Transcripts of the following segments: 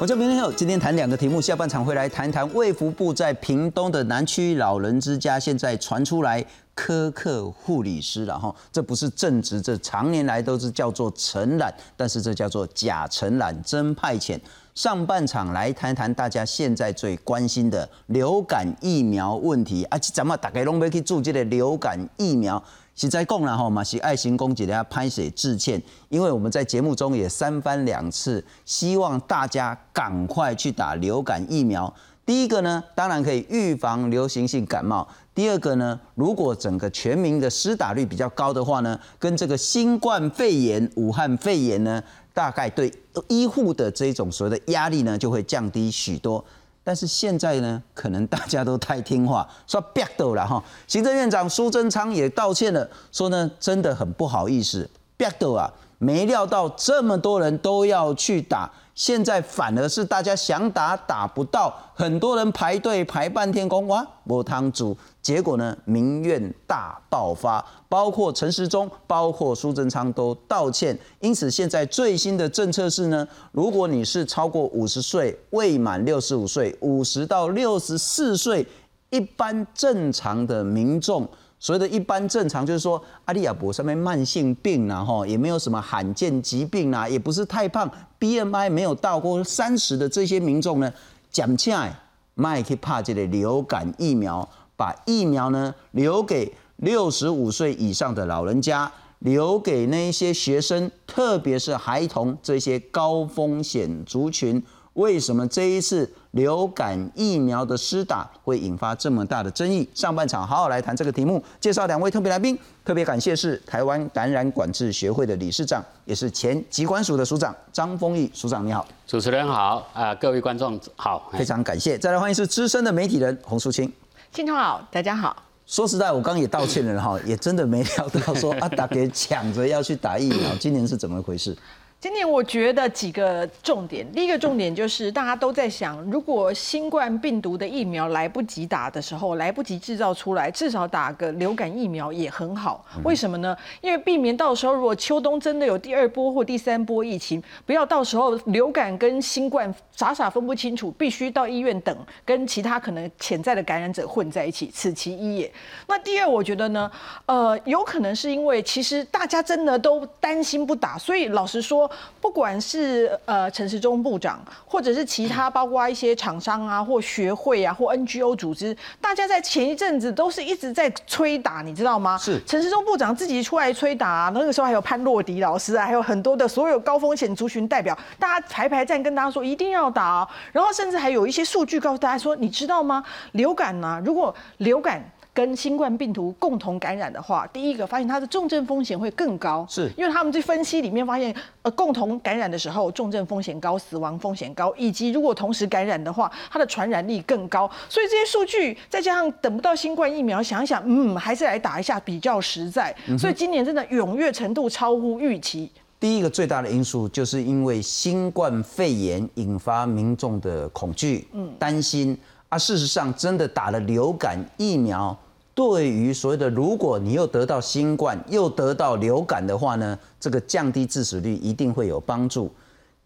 我叫明天后，今天谈两个题目，下半场会来谈谈卫福部在屏东的南区老人之家，现在传出来苛刻护理师了哈，这不是正职，这常年来都是叫做承揽，但是这叫做假承揽真派遣。上半场来谈谈大家现在最关心的流感疫苗问题啊，咱们大概拢要去注这个流感疫苗。实在讲了哈，嘛是爱心公给大家拍水致歉，因为我们在节目中也三番两次希望大家赶快去打流感疫苗。第一个呢，当然可以预防流行性感冒；第二个呢，如果整个全民的施打率比较高的话呢，跟这个新冠肺炎、武汉肺炎呢，大概对医护的这种所谓的压力呢，就会降低许多。但是现在呢，可能大家都太听话，说别斗了哈。行政院长苏贞昌也道歉了，说呢真的很不好意思，别斗啊，没料到这么多人都要去打。现在反而是大家想打打不到，很多人排队排半天工哇，无汤煮，结果呢民怨大爆发，包括陈时中，包括苏贞昌都道歉。因此现在最新的政策是呢，如果你是超过五十岁，未满六十五岁，五十到六十四岁，一般正常的民众。所谓的一般正常，就是说阿利亚伯上面慢性病啊，哈，也没有什么罕见疾病啊，也不是太胖，BMI 没有到过三十的这些民众呢，讲起来，麦克帕这个流感疫苗，把疫苗呢留给六十五岁以上的老人家，留给那一些学生，特别是孩童这些高风险族群。为什么这一次流感疫苗的施打会引发这么大的争议？上半场好好来谈这个题目，介绍两位特别来宾。特别感谢是台湾感染管制学会的理事长，也是前疾管署的署长张丰毅署长，你好。主持人好，啊，各位观众好，非常感谢。再来欢迎是资深的媒体人洪淑清，清通好，大家好。说实在，我刚刚也道歉了哈，也真的没料到说 啊，大家抢着要去打疫苗，今年是怎么回事？今年我觉得几个重点，第一个重点就是大家都在想，如果新冠病毒的疫苗来不及打的时候，来不及制造出来，至少打个流感疫苗也很好。为什么呢？因为避免到时候如果秋冬真的有第二波或第三波疫情，不要到时候流感跟新冠傻傻分不清楚，必须到医院等，跟其他可能潜在的感染者混在一起，此其一也。那第二，我觉得呢，呃，有可能是因为其实大家真的都担心不打，所以老实说。不管是呃陈时中部长，或者是其他包括一些厂商啊，或学会啊，或 NGO 组织，大家在前一阵子都是一直在催打，你知道吗？是陈时中部长自己出来催打，那个时候还有潘洛迪老师啊，还有很多的所有高风险族群代表，大家排排站跟大家说一定要打，然后甚至还有一些数据告诉大家说，你知道吗？流感呢，如果流感。跟新冠病毒共同感染的话，第一个发现它的重症风险会更高，是因为他们在分析里面发现，呃，共同感染的时候重症风险高、死亡风险高，以及如果同时感染的话，它的传染力更高。所以这些数据再加上等不到新冠疫苗，想想，嗯，还是来打一下比较实在。所以今年真的踊跃程度超乎预期。第一个最大的因素就是因为新冠肺炎引发民众的恐惧、嗯，担心啊。事实上，真的打了流感疫苗。对于所谓的，如果你又得到新冠，又得到流感的话呢，这个降低致死率一定会有帮助。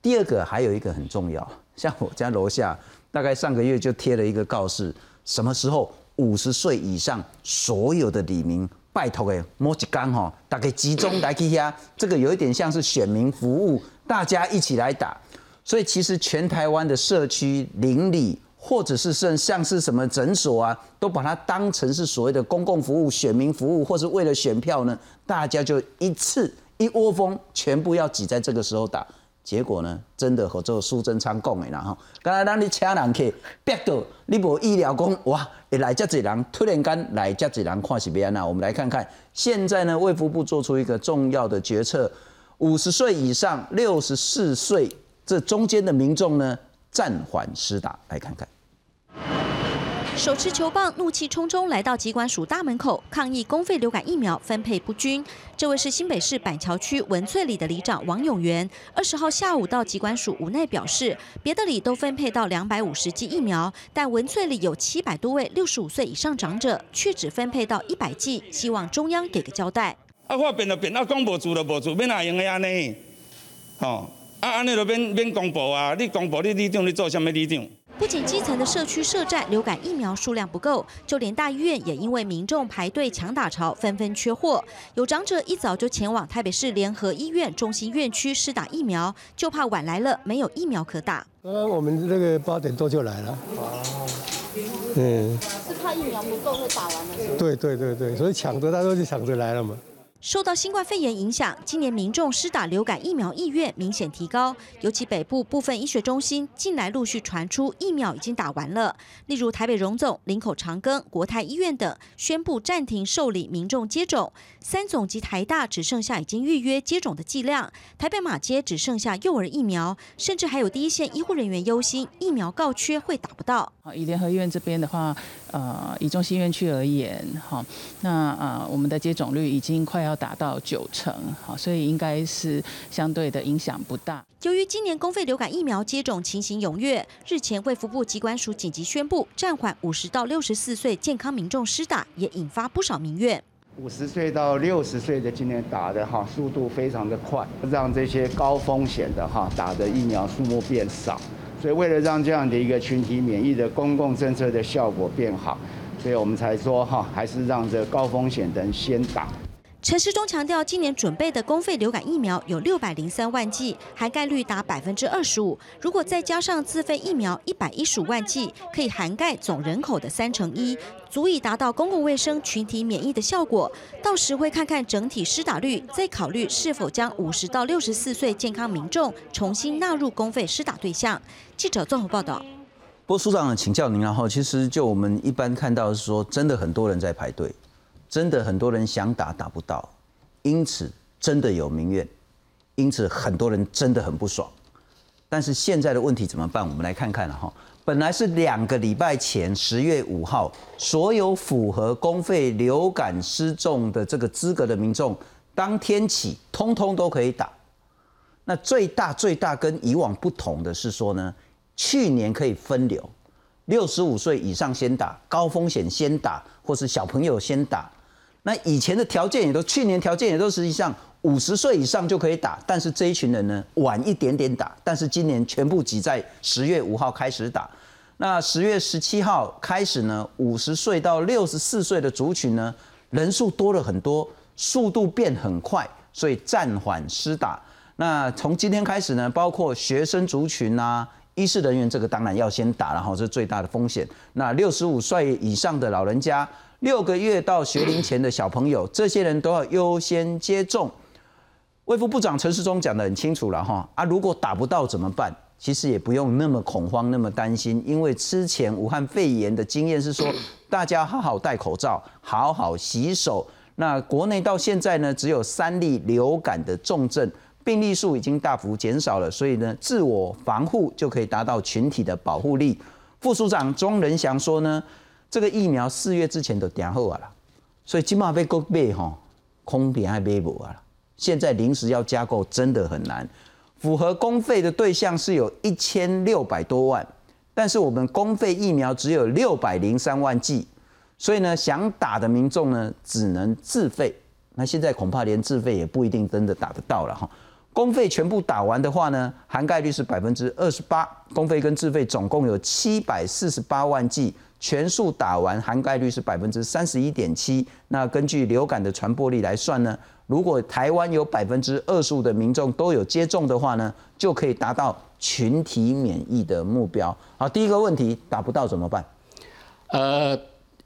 第二个还有一个很重要，像我家楼下，大概上个月就贴了一个告示，什么时候五十岁以上所有的李民，拜托诶，摸几缸哈，大概集中来去下，这个有一点像是选民服务，大家一起来打。所以其实全台湾的社区邻里。或者是像像是什么诊所啊，都把它当成是所谓的公共服务、选民服务，或是为了选票呢？大家就一次一窝蜂，全部要挤在这个时候打。结果呢，真的和这个苏贞昌讲的啦哈，刚才让你请人去，逼到你无医疗讲哇，来这几人突然间来这几人看是别那，我们来看看，现在呢，卫福部做出一个重要的决策，五十岁以上、六十四岁这中间的民众呢。暂缓施打，来看看。手持球棒，怒气冲冲来到疾管署大门口抗议公费流感疫苗分配不均。这位是新北市板桥区文翠里的里长王永元，二十号下午到疾管署无奈表示，别的里都分配到两百五十剂疫苗，但文翠里有七百多位六十五岁以上长者，却只分配到一百剂，希望中央给个交代。啊，我变就变，啊，讲无做就无做，要哪用的安尼？吼。啊，安尼就免免公布啊！你公布你里长你做什么里长？不仅基层的社区设站流感疫苗数量不够，就连大医院也因为民众排队抢打潮，纷纷缺货。有长者一早就前往台北市联合医院中心院区施打疫苗，就怕晚来了没有疫苗可打。刚刚我们这个八点多就来了。哦。嗯。是怕疫苗不够会打完了。对对对对，所以抢着他都是抢着来了嘛。受到新冠肺炎影响，今年民众施打流感疫苗意愿明显提高，尤其北部部分医学中心近来陆续传出疫苗已经打完了，例如台北荣总、林口长庚、国泰医院等宣布暂停受理民众接种，三总及台大只剩下已经预约接种的剂量，台北马街只剩下幼儿疫苗，甚至还有第一线医护人员忧心疫苗告缺会打不到。以联合医院这边的话，呃，以中心院区而言，哈，那呃，我们的接种率已经快要。要达到九成，好，所以应该是相对的影响不大。由于今年公费流感疫苗接种情形踊跃，日前卫福部机关署紧急宣布暂缓五十到六十四岁健康民众施打，也引发不少民怨。五十岁到六十岁的今年打的哈速度非常的快，让这些高风险的哈打的疫苗数目变少，所以为了让这样的一个群体免疫的公共政策的效果变好，所以我们才说哈还是让这高风险的人先打。陈时中强调，今年准备的公费流感疫苗有六百零三万剂，涵盖率达百分之二十五。如果再加上自费疫苗一百一十五万剂，可以涵盖总人口的三成一，足以达到公共卫生群体免疫的效果。到时会看看整体施打率，再考虑是否将五十到六十四岁健康民众重新纳入公费施打对象。记者综合报道。郭署长，请教您，然后其实就我们一般看到是说，真的很多人在排队。真的很多人想打打不到，因此真的有民怨，因此很多人真的很不爽。但是现在的问题怎么办？我们来看看了哈。本来是两个礼拜前十月五号，所有符合公费流感失重的这个资格的民众，当天起通通都可以打。那最大最大跟以往不同的是说呢，去年可以分流，六十五岁以上先打，高风险先打，或是小朋友先打。那以前的条件也都，去年条件也都实际上五十岁以上就可以打，但是这一群人呢晚一点点打，但是今年全部挤在十月五号开始打。那十月十七号开始呢，五十岁到六十四岁的族群呢人数多了很多，速度变很快，所以暂缓施打。那从今天开始呢，包括学生族群啊、医师人员，这个当然要先打，然后是最大的风险。那六十五岁以上的老人家。六个月到学龄前的小朋友，这些人都要优先接种。卫副部长陈世忠讲得很清楚了哈啊，如果打不到怎么办？其实也不用那么恐慌，那么担心，因为之前武汉肺炎的经验是说，大家好好戴口罩，好好洗手。那国内到现在呢，只有三例流感的重症，病例数已经大幅减少了，所以呢，自我防护就可以达到群体的保护力。副署长庄仁祥说呢。这个疫苗四月之前都订好啊了，所以今码被国买吼，空瓶还买不啊了。现在临时要加购真的很难。符合公费的对象是有一千六百多万，但是我们公费疫苗只有六百零三万剂，所以呢，想打的民众呢只能自费。那现在恐怕连自费也不一定真的打得到了哈。公费全部打完的话呢，含盖率是百分之二十八。公费跟自费总共有七百四十八万剂。全数打完，涵盖率是百分之三十一点七。那根据流感的传播力来算呢，如果台湾有百分之二十五的民众都有接种的话呢，就可以达到群体免疫的目标。好，第一个问题打不到怎么办？呃，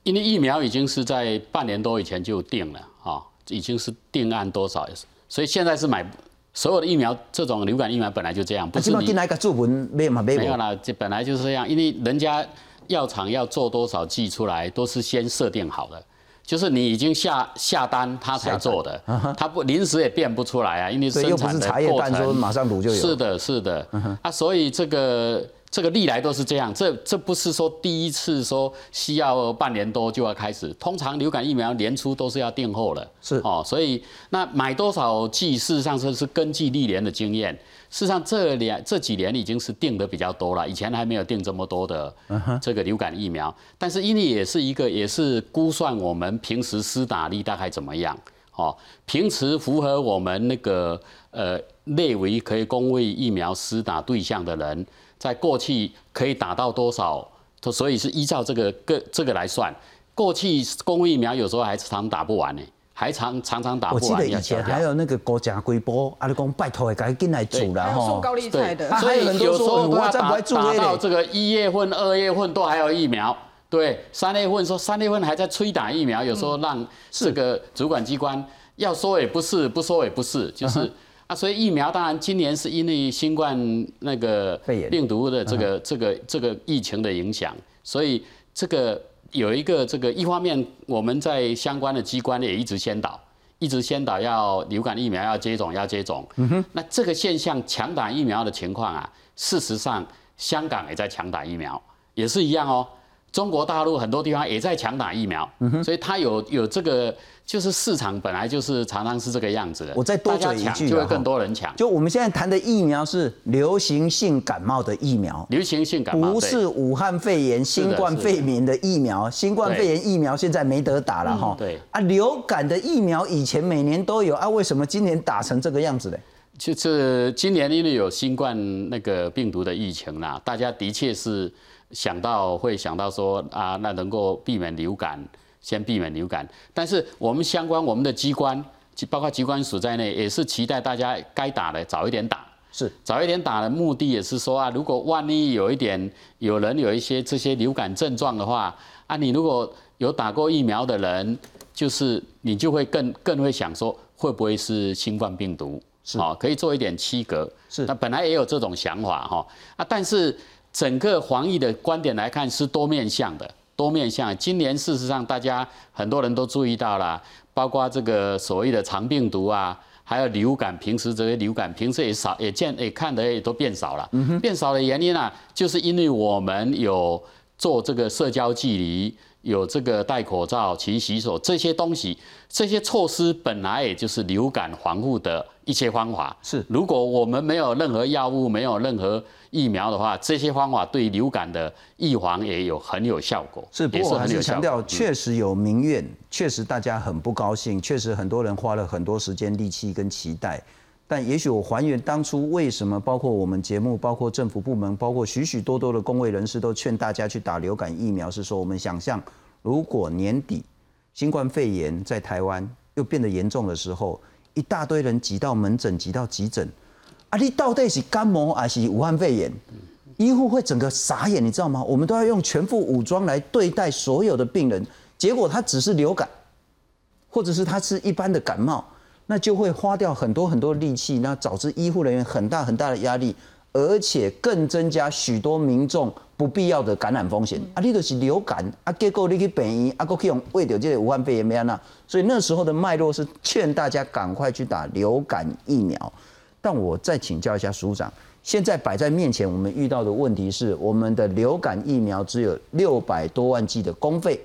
因为疫苗已经是在半年多以前就定了啊，已经是定案多少，所以现在是买所有的疫苗，这种流感疫苗本来就这样，不是你来个注文没嘛没没有啦，这本来就是这样，因为人家。药厂要做多少剂出来，都是先设定好的，就是你已经下下单，他才做的，他不临时也变不出来啊，因为生产的过程。马上卤就有。是的，是的，啊，所以这个这个历来都是这样，这这不是说第一次说需要半年多就要开始，通常流感疫苗年初都是要订货了，是哦，所以那买多少剂，事实上是是根据历年的经验。事实上，这两这几年已经是定的比较多了，以前还没有定这么多的这个流感疫苗。但是因为也是一个，也是估算我们平时施打力大概怎么样哦，平时符合我们那个呃列为可以公卫疫苗施打对象的人，在过去可以打到多少？所以是依照这个个这个来算。过去公卫疫苗有时候还常打不完呢，还常常常打不完。我记得以前还有那个国家规波，阿你讲拜托赶紧来煮了哈。送高利贷的，所以有时候都要打打到这个一月份、二月份都还有疫苗。对，三月份说三月份还在催打疫苗，有时候让这个主管机关要说也不是，不说也不是，就是啊，所以疫苗当然今年是因为新冠那个病毒的这个这个这个疫情的影响，所以这个有一个这个一方面我们在相关的机关也一直先导，一直先导要流感疫苗要接种要接种，那这个现象强打疫苗的情况啊，事实上香港也在强打疫苗，也是一样哦。中国大陆很多地方也在强打疫苗，所以它有有这个，就是市场本来就是常常是这个样子的。我再多讲一句，就会更多人抢。就我们现在谈的疫苗是流行性感冒的疫苗，流行性感冒不是武汉肺炎、新冠肺炎的疫苗。新冠肺炎疫苗现在没得打了哈。对啊，流感的疫苗以前每年都有啊，为什么今年打成这个样子嘞？就是今年因为有新冠那个病毒的疫情啦，大家的确是。想到会想到说啊，那能够避免流感，先避免流感。但是我们相关我们的机关，包括机关署在内，也是期待大家该打的早一点打。是早一点打的目的也是说啊，如果万一有一点有人有一些这些流感症状的话啊，你如果有打过疫苗的人，就是你就会更更会想说会不会是新冠病毒？是啊，可以做一点区隔。是那本来也有这种想法哈啊，但是。整个防疫的观点来看是多面向的，多面向。今年事实上大家很多人都注意到了，包括这个所谓的肠病毒啊，还有流感，平时这些流感平时也少，也见也看的也都变少了。变少的原因啊，就是因为我们有做这个社交距离。有这个戴口罩、勤洗手这些东西，这些措施本来也就是流感防护的一些方法。是，如果我们没有任何药物、没有任何疫苗的话，这些方法对流感的预防也有很有效果。是，不过还是强调，确实有民怨，确实大家很不高兴，确实很多人花了很多时间、力气跟期待。但也许我还原当初为什么，包括我们节目、包括政府部门、包括许许多多的工位人士都劝大家去打流感疫苗，是说我们想象，如果年底新冠肺炎在台湾又变得严重的时候，一大堆人挤到门诊、挤到急诊，啊，你到底是感冒还是武汉肺炎？医护会整个傻眼，你知道吗？我们都要用全副武装来对待所有的病人，结果他只是流感，或者是他是一般的感冒。那就会花掉很多很多力气，那导致医护人员很大很大的压力，而且更增加许多民众不必要的感染风险。啊，你就是流感，啊，结果你去病医，啊，可以用喂掉这个武汉肺炎没安那。所以那时候的脉络是劝大家赶快去打流感疫苗。但我再请教一下署长，现在摆在面前，我们遇到的问题是，我们的流感疫苗只有六百多万剂的公费，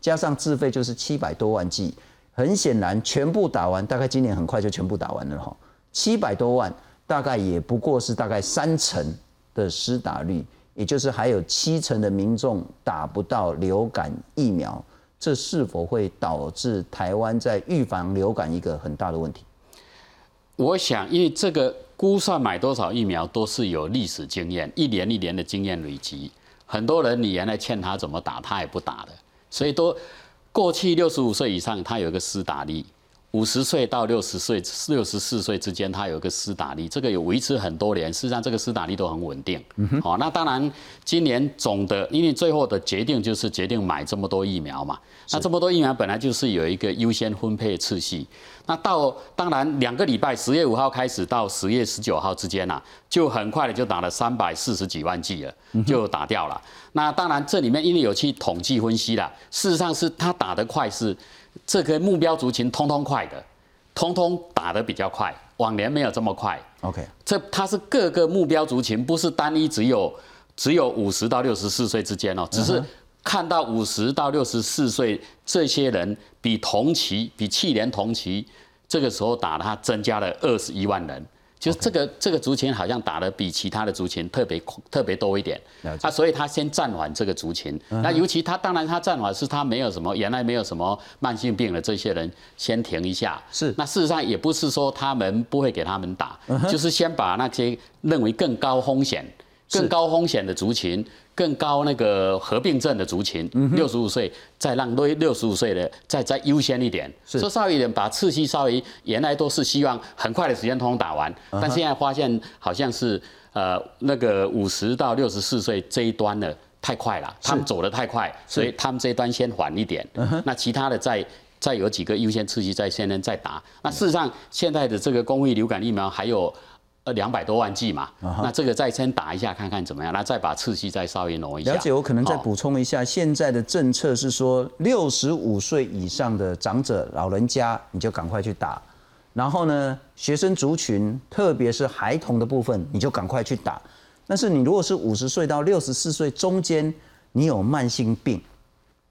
加上自费就是七百多万剂。很显然，全部打完，大概今年很快就全部打完了哈。七百多万，大概也不过是大概三成的施打率，也就是还有七成的民众打不到流感疫苗，这是否会导致台湾在预防流感一个很大的问题？我想，因为这个估算买多少疫苗都是有历史经验，一年一年的经验累积，很多人你原来劝他怎么打，他也不打的，所以都。过去六十五岁以上，他有一个施打力；五十岁到六十岁、六十四岁之间，它有一个施打力。这个有维持很多年，事实上这个施打力都很稳定。好，那当然今年总的，因为最后的决定就是决定买这么多疫苗嘛。那这么多疫苗本来就是有一个优先分配次序。那到当然两个礼拜，十月五号开始到十月十九号之间呐，就很快的就打了三百四十几万剂了，就打掉了。那当然这里面因为有去统计分析了，事实上是他打得快，是这个目标族群通通快的，通通打得比较快，往年没有这么快。OK，这它是各个目标族群，不是单一只有只有五十到六十四岁之间哦，只是。看到五十到六十四岁这些人，比同期比去年同期这个时候打的，他增加了二十一万人，就是这个这个族群好像打的比其他的族群特别特别多一点那啊，所以他先暂缓这个族群。那尤其他当然他暂缓是他没有什么原来没有什么慢性病的这些人先停一下。是那事实上也不是说他们不会给他们打，就是先把那些认为更高风险、更高风险的族群。更高那个合并症的族群，六十五岁再让六六十五岁的再再优先一点，说稍微一点，把次序稍微原来都是希望很快的时间通通打完，但现在发现好像是呃那个五十到六十四岁这一端的太快了，他们走得太快，所以他们这一端先缓一点，那其他的再再有几个优先次序在先人再打。那事实上现在的这个公益流感疫苗还有。呃，两百多万剂嘛，那这个再先打一下看看怎么样，那再把刺激再稍微挪一下。了解，我可能再补充一下，现在的政策是说，六十五岁以上的长者、老人家你就赶快去打，然后呢，学生族群，特别是孩童的部分，你就赶快去打。但是你如果是五十岁到六十四岁中间，你有慢性病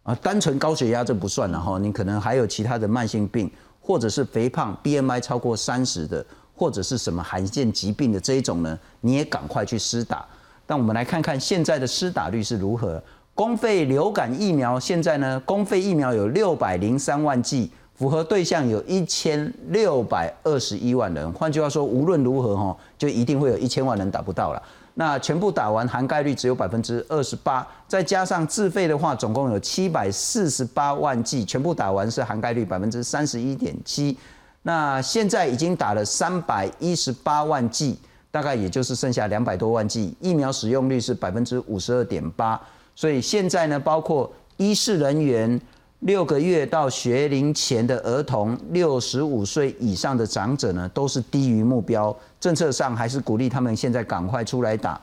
啊，单纯高血压这不算了哈，你可能还有其他的慢性病，或者是肥胖，BMI 超过三十的。或者是什么罕见疾病的这一种呢？你也赶快去施打。但我们来看看现在的施打率是如何。公费流感疫苗现在呢，公费疫苗有六百零三万剂，符合对象有一千六百二十一万人。换句话说，无论如何哈，就一定会有一千万人打不到了。那全部打完，涵盖率只有百分之二十八。再加上自费的话，总共有七百四十八万剂，全部打完是涵盖率百分之三十一点七。那现在已经打了三百一十八万剂，大概也就是剩下两百多万剂，疫苗使用率是百分之五十二点八。所以现在呢，包括医事人员、六个月到学龄前的儿童、六十五岁以上的长者呢，都是低于目标。政策上还是鼓励他们现在赶快出来打。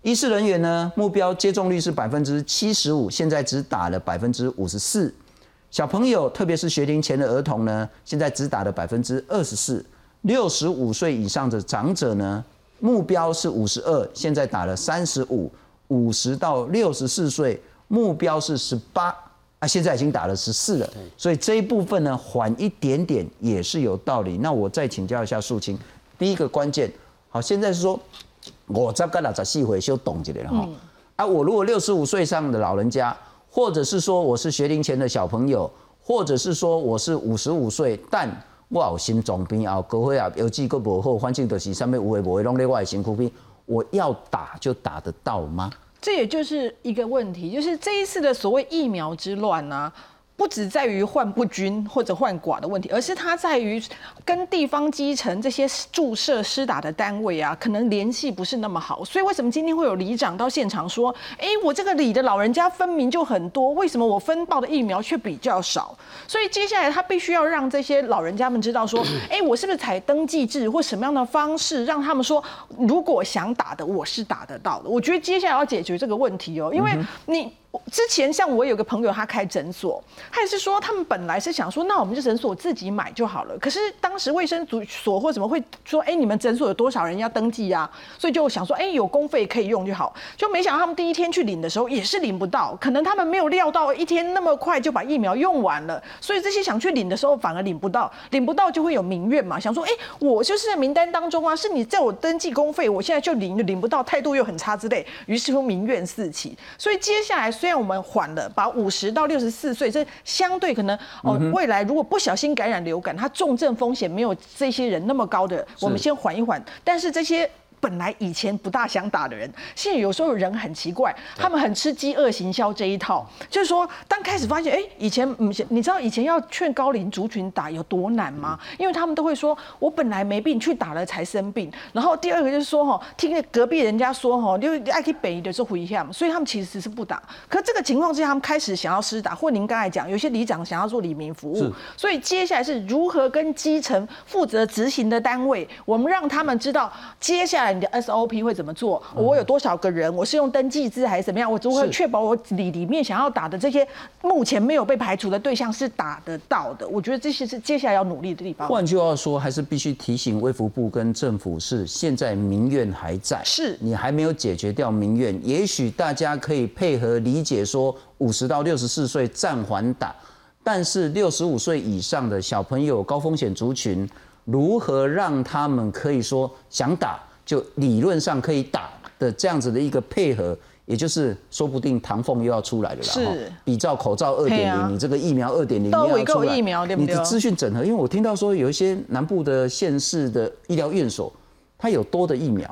医事人员呢，目标接种率是百分之七十五，现在只打了百分之五十四。小朋友，特别是学龄前的儿童呢，现在只打了百分之二十四。六十五岁以上的长者呢，目标是五十二，现在打了三十五。五十到六十四岁，目标是十八，啊，现在已经打了十四了。所以这一部分呢，缓一点点也是有道理。那我再请教一下素清，第一个关键，好，现在是说，我这个老十四回修懂起来了哈。啊，我如果六十五岁以上的老人家。或者是说我是学龄前的小朋友，或者是说我是五十五岁，但我有心脏病啊，各位啊，有几个不好，反正就是上面无会不会弄另外辛苦病，我要打就打得到吗？这也就是一个问题，就是这一次的所谓疫苗之乱呢。不只在于患不均或者患寡的问题，而是它在于跟地方基层这些注射施打的单位啊，可能联系不是那么好。所以为什么今天会有里长到现场说：“哎，我这个里的老人家分明就很多，为什么我分报的疫苗却比较少？”所以接下来他必须要让这些老人家们知道说：“ 哎，我是不是采登记制或什么样的方式，让他们说，如果想打的，我是打得到的。”我觉得接下来要解决这个问题哦，因为你。之前像我有个朋友，他开诊所，他也是说他们本来是想说，那我们这诊所自己买就好了。可是当时卫生组所或怎么会说，哎，你们诊所有多少人要登记呀？所以就想说，哎，有公费可以用就好。就没想到他们第一天去领的时候也是领不到，可能他们没有料到一天那么快就把疫苗用完了。所以这些想去领的时候反而领不到，领不到就会有民怨嘛。想说，哎，我就是在名单当中啊，是你叫我登记公费，我现在就领领不到，态度又很差之类。于是乎民怨四起。所以接下来。虽然我们缓了，把五十到六十四岁，这相对可能哦，未来如果不小心感染流感，它重症风险没有这些人那么高的，我们先缓一缓。但是这些。本来以前不大想打的人，现在有时候人很奇怪，他们很吃饥饿行销这一套，就是说，当开始发现，哎，以前嗯，你知道以前要劝高龄族群打有多难吗？因为他们都会说，我本来没病，去打了才生病。然后第二个就是说，哈，听隔壁人家说，哈，就爱去北的是回向，所以他们其实是不打。可这个情况之下，他们开始想要施打，或您刚才讲，有些里长想要做里民服务，所以接下来是如何跟基层负责执行的单位，我们让他们知道接下来。你的 SOP 会怎么做？我有多少个人？我是用登记制还是怎么样？我如何确保我里里面想要打的这些目前没有被排除的对象是打得到的？我觉得这些是接下来要努力的地方。换句话说，还是必须提醒卫福部跟政府是现在民怨还在，是你还没有解决掉民怨。也许大家可以配合理解说，五十到六十四岁暂缓打，但是六十五岁以上的小朋友、高风险族群。如何让他们可以说想打就理论上可以打的这样子的一个配合，也就是说不定唐凤又要出来了啦。是比照口罩二点零，你这个疫苗二点零都有一要出来，个疫苗对不对你的资讯整合，因为我听到说有一些南部的县市的医疗院所，它有多的疫苗，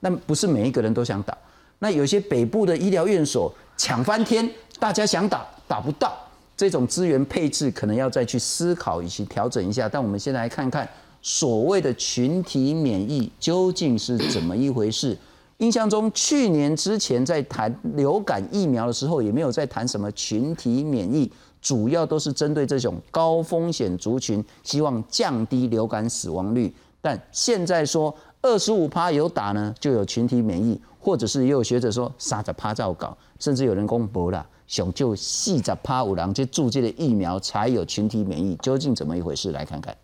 那不是每一个人都想打。那有些北部的医疗院所抢翻天，大家想打打不到，这种资源配置可能要再去思考以及调整一下。但我们先来看看所谓的群体免疫究竟是怎么一回事。印象中，去年之前在谈流感疫苗的时候，也没有在谈什么群体免疫，主要都是针对这种高风险族群，希望降低流感死亡率。但现在说二十五趴有打呢，就有群体免疫，或者是也有学者说三十趴照搞，甚至有人公布了，想就四十趴五郎这注这的疫苗才有群体免疫，究竟怎么一回事？来看看。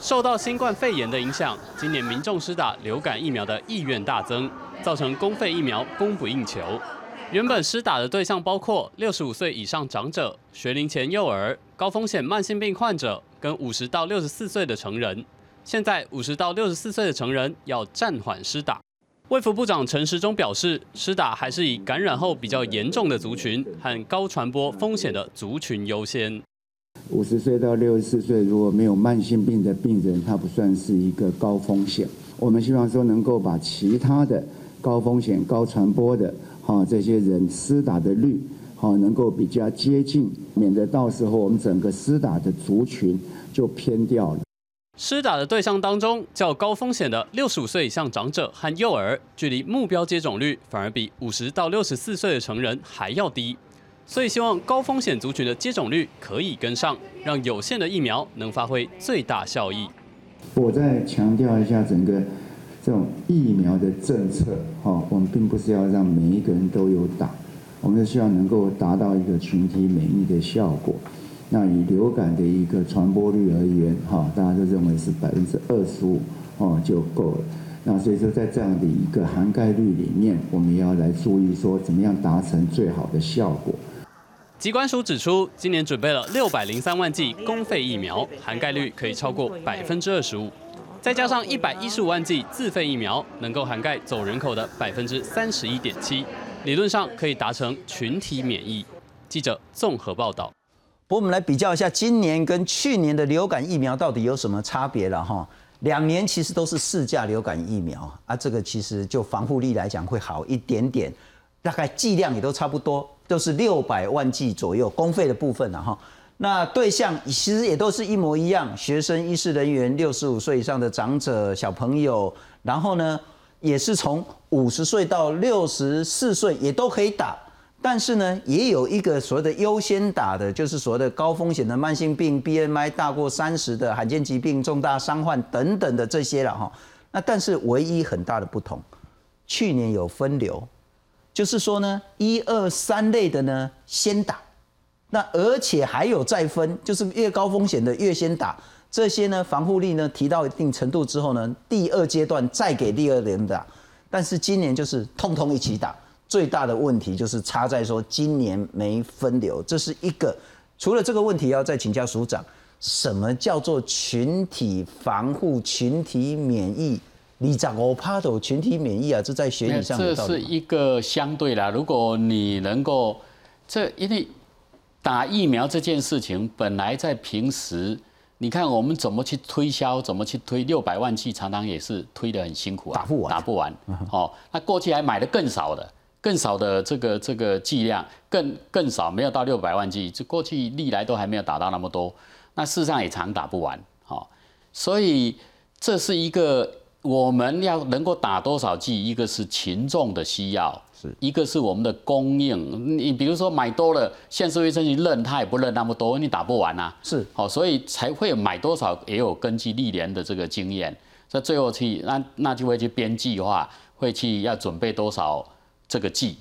受到新冠肺炎的影响，今年民众施打流感疫苗的意愿大增，造成公费疫苗供不应求。原本施打的对象包括六十五岁以上长者、学龄前幼儿、高风险慢性病患者跟五十到六十四岁的成人。现在五十到六十四岁的成人要暂缓施打。卫福部长陈时中表示，施打还是以感染后比较严重的族群和高传播风险的族群优先。五十岁到六十四岁如果没有慢性病的病人，他不算是一个高风险。我们希望说能够把其他的高风险、高传播的哈这些人施打的率，好能够比较接近，免得到时候我们整个施打的族群就偏掉了。施打的对象当中，较高风险的六十五岁以上长者和幼儿，距离目标接种率反而比五十到六十四岁的成人还要低。所以希望高风险族群的接种率可以跟上，让有限的疫苗能发挥最大效益。我再强调一下整个这种疫苗的政策，哈，我们并不是要让每一个人都有打，我们是希望能够达到一个群体免疫的效果。那以流感的一个传播率而言，哈，大家都认为是百分之二十五哦就够了。那所以说，在这样的一个涵盖率里面，我们也要来注意说，怎么样达成最好的效果。疾管署指出，今年准备了六百零三万剂公费疫苗，涵盖率可以超过百分之二十五，再加上一百一十五万剂自费疫苗，能够涵盖总人口的百分之三十一点七，理论上可以达成群体免疫。记者综合报道。不过我们来比较一下今年跟去年的流感疫苗到底有什么差别了哈？两年其实都是四价流感疫苗啊，这个其实就防护力来讲会好一点点，大概剂量也都差不多，都是六百万剂左右，公费的部分了哈。那对象其实也都是一模一样，学生、医师人员、六十五岁以上的长者、小朋友，然后呢，也是从五十岁到六十四岁也都可以打。但是呢，也有一个所谓的优先打的，就是所谓的高风险的慢性病、BMI 大过三十的罕见疾病、重大伤患等等的这些了哈。那但是唯一很大的不同，去年有分流，就是说呢，一二三类的呢先打，那而且还有再分，就是越高风险的越先打。这些呢防护力呢提到一定程度之后呢，第二阶段再给第二轮打。但是今年就是通通一起打。最大的问题就是差在说今年没分流，这是一个。除了这个问题，要再请教署长，什么叫做群体防护、群体免疫？你讲我怕的群体免疫啊，这在学理上这是一个相对啦。如果你能够，这因为打疫苗这件事情，本来在平时，你看我们怎么去推销，怎么去推六百万剂，常常也是推得很辛苦啊，打不完，打不完。哦，那过去还买的更少的。更少的这个这个剂量，更更少，没有到六百万剂，这过去历来都还没有打到那么多，那事实上也常打不完，好，所以这是一个我们要能够打多少剂，一个是群众的需要，是一个是我们的供应。你比如说买多了，县市卫生局认，他也不认那么多，你打不完啊，是，好，所以才会买多少，也有根据历年的这个经验，在最后去那那就会去编计划，会去要准备多少。这个剂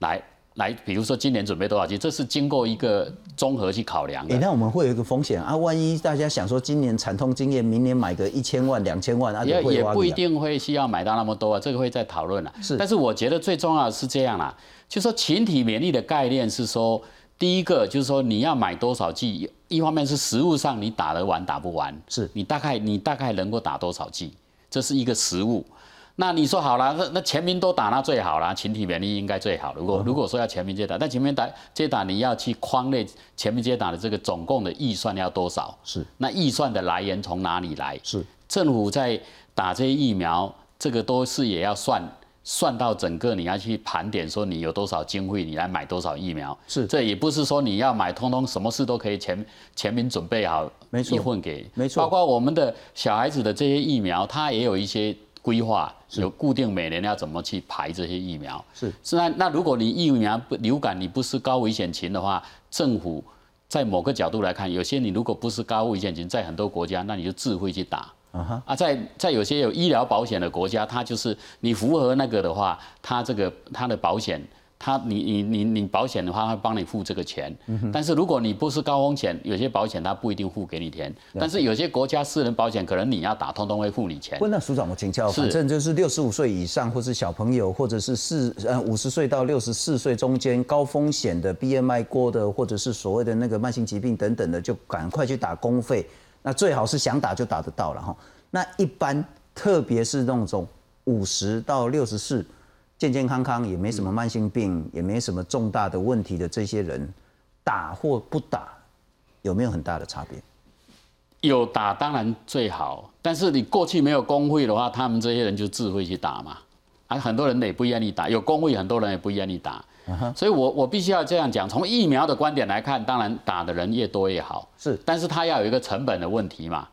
来来，比如说今年准备多少剂，这是经过一个综合去考量的。哎，那我们会有一个风险啊，万一大家想说今年惨痛经验，明年买个一千万、两千万，啊，也也不一定会需要买到那么多啊，这个会再讨论了。是，但是我觉得最重要的是这样啦，就说群体免疫的概念是说，第一个就是说你要买多少剂，一方面是实物上你打得完打不完，是你大概你大概能够打多少剂，这是一个实物。那你说好了，那那全民都打那最好了，群体免疫应该最好。如果如果说要全民接打，那全民打接打你要去框内全民接打的这个总共的预算要多少？是那预算的来源从哪里来？是政府在打这些疫苗，这个都是也要算算到整个你要去盘点，说你有多少经费，你来买多少疫苗。是这也不是说你要买，通通什么事都可以全全民准备好，没错一份给，没错包括我们的小孩子的这些疫苗，它也有一些规划，有固定每年要怎么去排这些疫苗。是是那那如果你疫苗不流感你不是高危险群的话，政府在某个角度来看，有些你如果不是高危险群，在很多国家，那你就自费去打。啊哈，啊，在在有些有医疗保险的国家，它就是你符合那个的话，它这个它的保险，它你你你你保险的话，它会帮你付这个钱。但是如果你不是高风险，有些保险他不一定付给你钱。但是有些国家私人保险可能你要打，通通会付你钱不。那署长，我请教，是反正就是六十五岁以上，或是小朋友，或者是四呃五十岁到六十四岁中间高风险的 BMI 过的，或者是所谓的那个慢性疾病等等的，就赶快去打公费。那最好是想打就打得到了哈。那一般，特别是那种五十到六十四，健健康康，也没什么慢性病，也没什么重大的问题的这些人，打或不打，有没有很大的差别？有打当然最好，但是你过去没有工会的话，他们这些人就自费去打嘛。啊，很多人也不愿意打，有工会很多人也不愿意打。所以我我必须要这样讲，从疫苗的观点来看，当然打的人越多越好，是，但是它要有一个成本的问题嘛，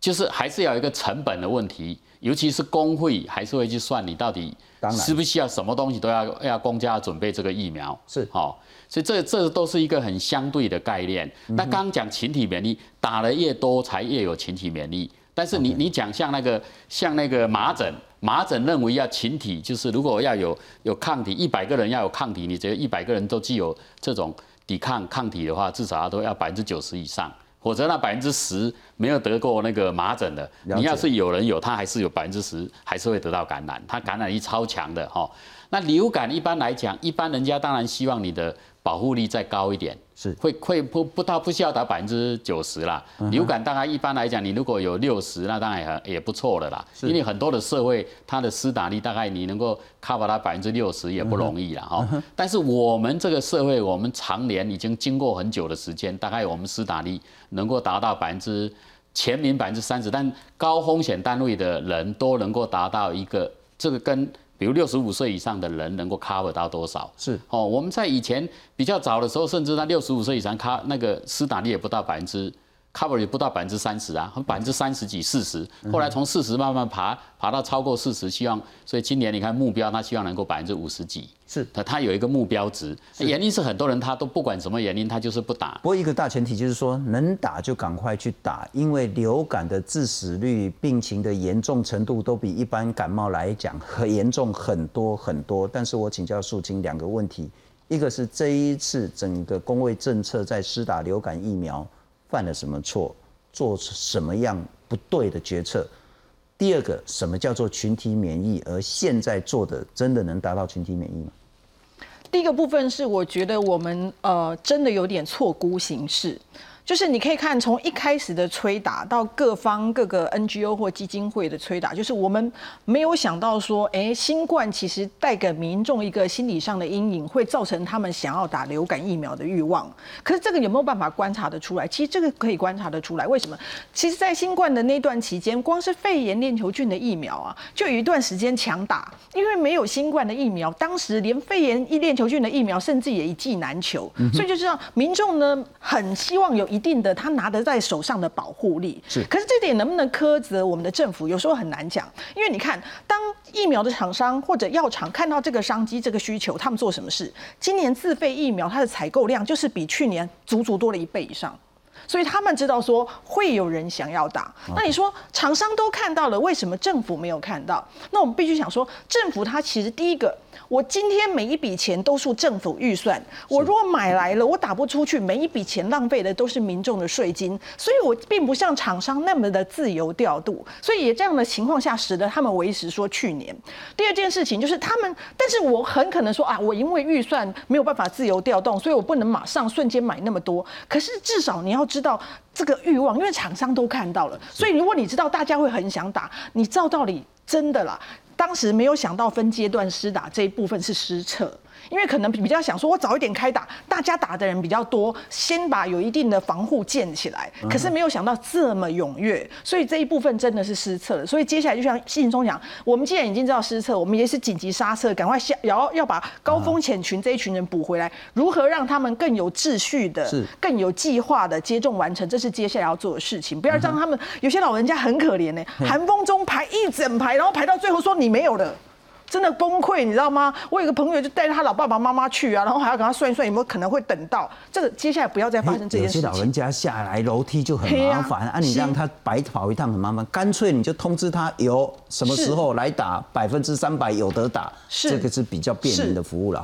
就是还是要有一个成本的问题，尤其是工会还是会去算你到底当然是不是需要什么东西都要要公家准备这个疫苗，是好、所以这这都是一个很相对的概念。嗯那刚刚讲群体免疫，打的越多才越有群体免疫。但是你你讲像那个像那个麻疹，麻疹认为要群体，就是如果要有有抗体，一百个人要有抗体，你觉得一百个人都具有这种抵抗抗体的话，至少都要百分之九十以上。否则那百分之十没有得过那个麻疹的，你要是有人有，他还是有百分之十还是会得到感染，他感染力超强的哈。那流感一般来讲，一般人家当然希望你的保护力再高一点，是会会不不到不需要达百分之九十啦。流感大概一般来讲，你如果有六十，那当然也很也不错的啦。因为很多的社会它的施打力大概你能够 cover 它百分之六十也不容易啦哈。但是我们这个社会，我们常年已经经过很久的时间，大概我们施打力能够达到百分之全民百分之三十，但高风险单位的人都能够达到一个这个跟。比如六十五岁以上的人能够 cover 到多少？是哦，我们在以前比较早的时候，甚至那六十五岁以上，卡那个施打率也不到百分之 cover 也不到百分之三十啊，百分之三十几、四十。后来从四十慢慢爬爬到超过四十，希望所以今年你看目标，他希望能够百分之五十几。是他他有一个目标值，原因是很多人他都不管什么原因，他就是不打。不过一个大前提就是说，能打就赶快去打，因为流感的致死率、病情的严重程度都比一般感冒来讲很严重很多很多。但是我请教素清两个问题，一个是这一次整个公卫政策在施打流感疫苗犯了什么错，做什么样不对的决策？第二个，什么叫做群体免疫？而现在做的真的能达到群体免疫吗？第一个部分是，我觉得我们呃真的有点错估形势。就是你可以看从一开始的催打到各方各个 NGO 或基金会的催打，就是我们没有想到说，哎，新冠其实带给民众一个心理上的阴影，会造成他们想要打流感疫苗的欲望。可是这个有没有办法观察得出来？其实这个可以观察得出来。为什么？其实，在新冠的那段期间，光是肺炎链球菌的疫苗啊，就有一段时间强打，因为没有新冠的疫苗，当时连肺炎链球菌的疫苗甚至也一剂难求，所以就知道民众呢很希望有一定的他拿得在手上的保护力。是可是这点能不能苛责我们的政府，有时候很难讲，因为你看，当疫苗的厂商或者药厂看到这个商机、这个需求，他们做什么事？今年自费疫苗它的采购量就是比去年足足多了一倍以上。所以他们知道说会有人想要打，那你说厂商都看到了，为什么政府没有看到？那我们必须想说，政府它其实第一个，我今天每一笔钱都是政府预算，我如果买来了，我打不出去，每一笔钱浪费的都是民众的税金，所以我并不像厂商那么的自由调度，所以也这样的情况下，使得他们维持说去年。第二件事情就是他们，但是我很可能说啊，我因为预算没有办法自由调动，所以我不能马上瞬间买那么多。可是至少你要知道这个欲望，因为厂商都看到了，所以如果你知道大家会很想打，你照道理真的啦。当时没有想到分阶段施打这一部分是失策。因为可能比较想说，我早一点开打，大家打的人比较多，先把有一定的防护建起来。可是没有想到这么踊跃，所以这一部分真的是失策了。所以接下来就像信中讲，我们既然已经知道失策，我们也是紧急刹车，赶快下要要把高风险群这一群人补回来。如何让他们更有秩序的、更有计划的接种完成，这是接下来要做的事情。不要让他们有些老人家很可怜呢，寒风中排一整排，然后排到最后说你没有了。真的崩溃，你知道吗？我有个朋友就带着他老爸爸妈妈去啊，然后还要跟他算一算有没有可能会等到这个，接下来不要再发生这件事情。有些老人家下来楼梯就很麻烦啊，你让他白跑一趟很麻烦，干脆你就通知他有什么时候来打，百分之三百有得打，这个是比较便民的服务了。